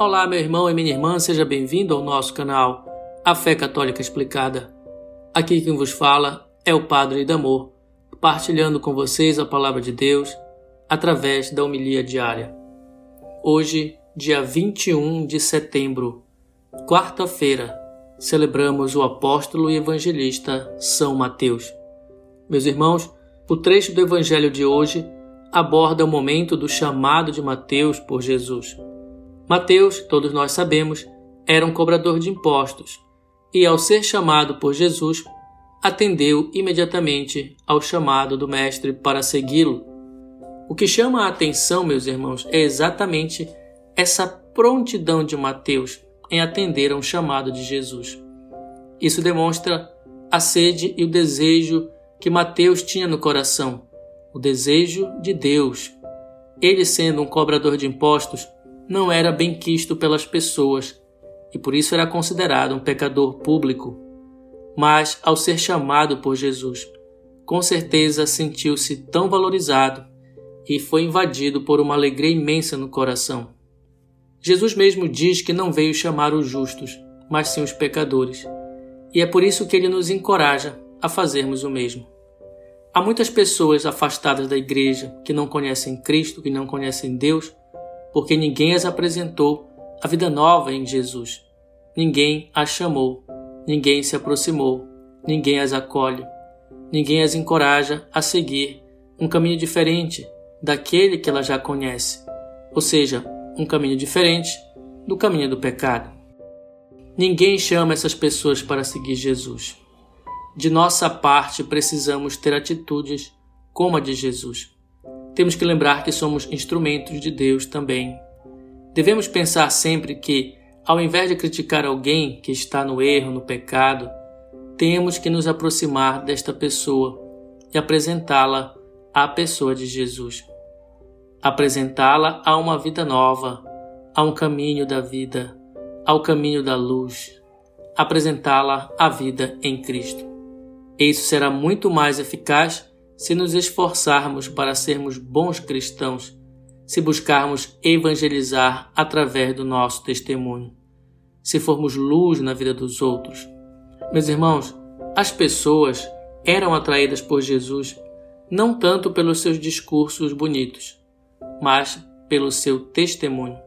Olá, meu irmão e minha irmã, seja bem-vindo ao nosso canal A Fé Católica Explicada. Aqui quem vos fala é o Padre Idamor, partilhando com vocês a palavra de Deus através da homilia diária. Hoje, dia 21 de setembro, quarta-feira, celebramos o apóstolo e evangelista São Mateus. Meus irmãos, o trecho do evangelho de hoje aborda o momento do chamado de Mateus por Jesus. Mateus, todos nós sabemos, era um cobrador de impostos e, ao ser chamado por Jesus, atendeu imediatamente ao chamado do Mestre para segui-lo. O que chama a atenção, meus irmãos, é exatamente essa prontidão de Mateus em atender a um chamado de Jesus. Isso demonstra a sede e o desejo que Mateus tinha no coração, o desejo de Deus. Ele, sendo um cobrador de impostos, não era bem quisto pelas pessoas e por isso era considerado um pecador público. Mas, ao ser chamado por Jesus, com certeza sentiu-se tão valorizado e foi invadido por uma alegria imensa no coração. Jesus mesmo diz que não veio chamar os justos, mas sim os pecadores, e é por isso que ele nos encoraja a fazermos o mesmo. Há muitas pessoas afastadas da igreja que não conhecem Cristo, que não conhecem Deus, porque ninguém as apresentou a vida nova em Jesus. Ninguém as chamou, ninguém se aproximou, ninguém as acolhe, ninguém as encoraja a seguir um caminho diferente daquele que ela já conhece, ou seja, um caminho diferente do caminho do pecado. Ninguém chama essas pessoas para seguir Jesus. De nossa parte, precisamos ter atitudes como a de Jesus temos que lembrar que somos instrumentos de Deus também. Devemos pensar sempre que, ao invés de criticar alguém que está no erro, no pecado, temos que nos aproximar desta pessoa e apresentá-la à pessoa de Jesus. Apresentá-la a uma vida nova, a um caminho da vida, ao caminho da luz. Apresentá-la à vida em Cristo. Isso será muito mais eficaz se nos esforçarmos para sermos bons cristãos, se buscarmos evangelizar através do nosso testemunho, se formos luz na vida dos outros. Meus irmãos, as pessoas eram atraídas por Jesus não tanto pelos seus discursos bonitos, mas pelo seu testemunho,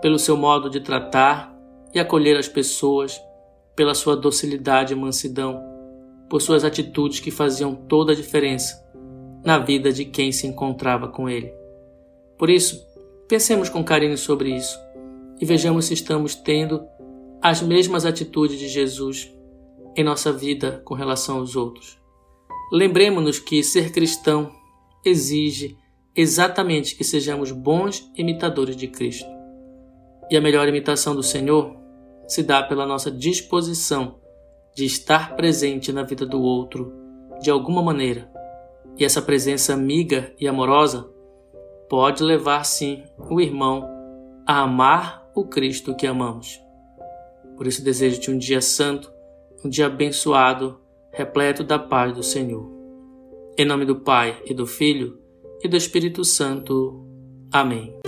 pelo seu modo de tratar e acolher as pessoas, pela sua docilidade e mansidão por suas atitudes que faziam toda a diferença na vida de quem se encontrava com ele. Por isso, pensemos com carinho sobre isso e vejamos se estamos tendo as mesmas atitudes de Jesus em nossa vida com relação aos outros. Lembremos-nos que ser cristão exige exatamente que sejamos bons imitadores de Cristo. E a melhor imitação do Senhor se dá pela nossa disposição de estar presente na vida do outro de alguma maneira. E essa presença amiga e amorosa pode levar sim o irmão a amar o Cristo que amamos. Por isso desejo-te um dia santo, um dia abençoado, repleto da paz do Senhor. Em nome do Pai e do Filho e do Espírito Santo. Amém.